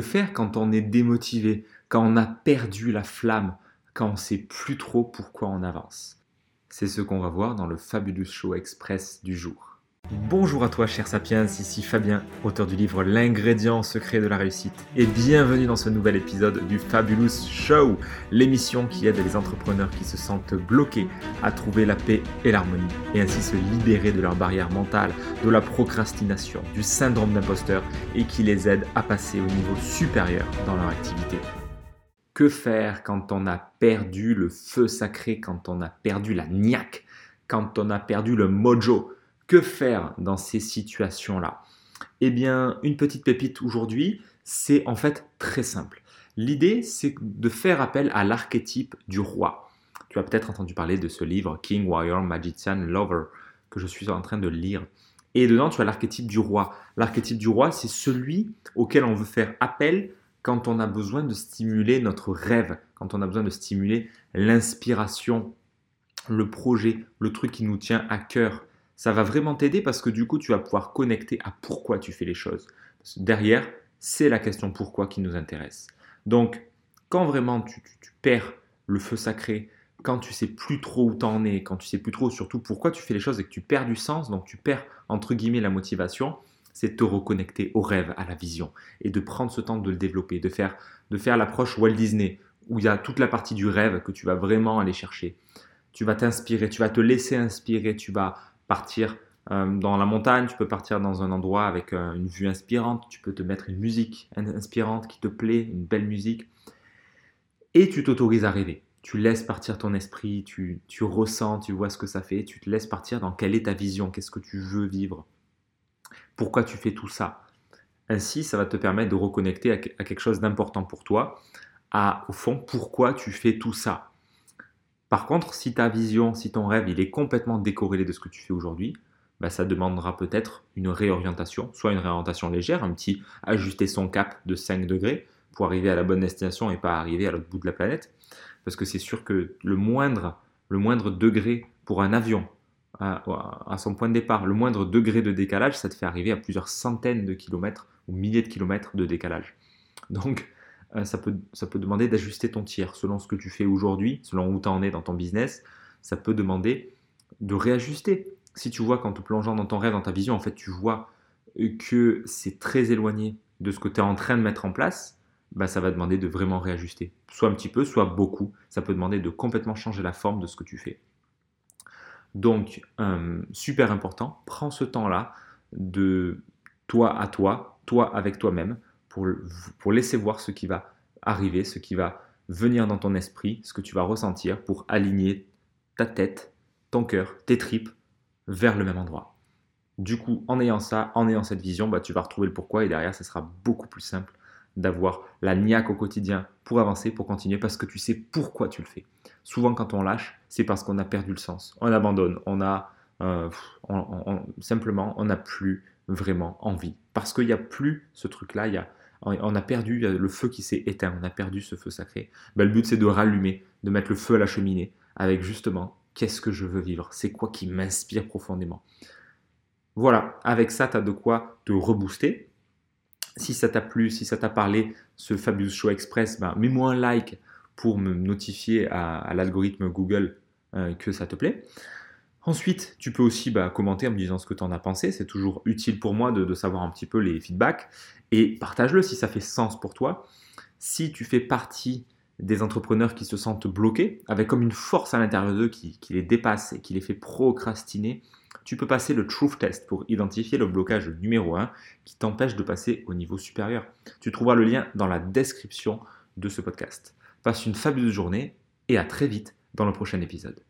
Faire quand on est démotivé, quand on a perdu la flamme, quand on ne sait plus trop pourquoi on avance C'est ce qu'on va voir dans le Fabulous Show Express du jour. Bonjour à toi cher Sapiens, ici Fabien, auteur du livre L'ingrédient secret de la réussite. Et bienvenue dans ce nouvel épisode du Fabulous Show, l'émission qui aide les entrepreneurs qui se sentent bloqués à trouver la paix et l'harmonie, et ainsi se libérer de leurs barrières mentales, de la procrastination, du syndrome d'imposteur, et qui les aide à passer au niveau supérieur dans leur activité. Que faire quand on a perdu le feu sacré, quand on a perdu la niaque, quand on a perdu le mojo? Que faire dans ces situations-là? Eh bien, une petite pépite aujourd'hui, c'est en fait très simple. L'idée, c'est de faire appel à l'archétype du roi. Tu as peut-être entendu parler de ce livre King, Warrior, Magician, Lover que je suis en train de lire. Et dedans, tu as l'archétype du roi. L'archétype du roi, c'est celui auquel on veut faire appel quand on a besoin de stimuler notre rêve, quand on a besoin de stimuler l'inspiration, le projet, le truc qui nous tient à cœur ça va vraiment t'aider parce que du coup, tu vas pouvoir connecter à pourquoi tu fais les choses. derrière, c'est la question pourquoi qui nous intéresse. Donc, quand vraiment tu, perds le feu sacré, quand tu sais plus trop où t'en es, quand tu sais plus trop surtout pourquoi tu fais les choses et que tu perds du sens, donc tu perds entre guillemets la motivation, c'est de te reconnecter au rêve, à la vision et de prendre ce temps de le développer, de faire, de faire l'approche Walt Disney où il y a toute la partie du rêve que tu vas vraiment aller chercher. Tu vas t'inspirer, tu vas te laisser inspirer, tu vas partir euh, dans la montagne, tu peux partir dans un endroit avec euh, une vue inspirante, tu peux te mettre une musique inspirante qui te plaît, une belle musique, et tu t'autorises à rêver. Tu laisses partir ton esprit, tu, tu, ressens, tu vois ce que ça fait, tu te laisses partir dans quelle est ta vision, qu'est-ce que tu veux vivre, pourquoi tu fais tout ça. Ainsi, ça va te permettre de reconnecter à, quelque chose d'important pour toi, à au fond pourquoi tu fais tout ça. Par contre, si ta vision, si ton rêve, il est complètement décorrélé de ce que tu fais aujourd'hui, bah, ça demandera peut-être une réorientation, soit une réorientation légère, un petit ajuster son cap de 5 degrés pour arriver à la bonne destination et pas arriver à l'autre bout de la planète. Parce que c'est sûr que le moindre, le moindre degré pour un avion à, à, son point de départ, le moindre degré de décalage, ça te fait arriver à plusieurs centaines de kilomètres ou milliers de kilomètres de décalage. Donc, ça, peut, ça peut demander d'ajuster ton tir selon ce que tu fais aujourd'hui, selon où tu en es dans ton business. Ça peut demander de réajuster. Si tu vois qu'en te plongeant dans ton rêve, dans ta vision, en fait, tu vois que c'est très éloigné de ce que tu es en train de mettre en place, bah, ça va demander de vraiment réajuster. Soit un petit peu, soit beaucoup. Ça peut demander de complètement changer la forme de ce que tu fais. Donc, euh, super important, prends ce temps-là de toi à toi, toi avec toi-même, pour, laisser voir ce qui va arriver, ce qui va venir dans ton esprit, ce que tu vas ressentir pour aligner ta tête, ton cœur, tes tripes vers le même endroit. Du coup, en ayant ça, en ayant cette vision, bah, tu vas retrouver le pourquoi et derrière, ça sera beaucoup plus simple d'avoir la niaque au quotidien pour avancer, pour continuer, parce que tu sais pourquoi tu le fais. Souvent, quand on lâche, c'est parce qu'on a perdu le sens. On abandonne, on a euh, simplement, on n'a plus vraiment envie. Parce qu'il n'y a plus ce truc-là, il y a, on a perdu le feu qui s'est éteint, on a perdu ce feu sacré. Ben, le but c'est de rallumer, de mettre le feu à la cheminée avec justement qu'est-ce que je veux vivre, c'est quoi qui m'inspire profondément? Voilà, avec ça, tu as de quoi te rebooster. Si ça t'a plu, si ça t'a parlé, ce Fabulous Show Express, ben, mets-moi un like pour me notifier à, l'algorithme Google euh, que ça te plaît. Ensuite, tu peux aussi bah, commenter en me disant ce que tu en as pensé. C'est toujours utile pour moi de, savoir un petit peu les feedbacks. Et partage-le si ça fait sens pour toi. Si tu fais partie des entrepreneurs qui se sentent bloqués, avec comme une force à l'intérieur d'eux qui, les dépasse et qui les fait procrastiner, tu peux passer le Truth Test pour identifier le blocage numéro 1 qui t'empêche de passer au niveau supérieur. Tu trouveras le lien dans la description de ce podcast. Passe une fabuleuse journée et à très vite dans le prochain épisode.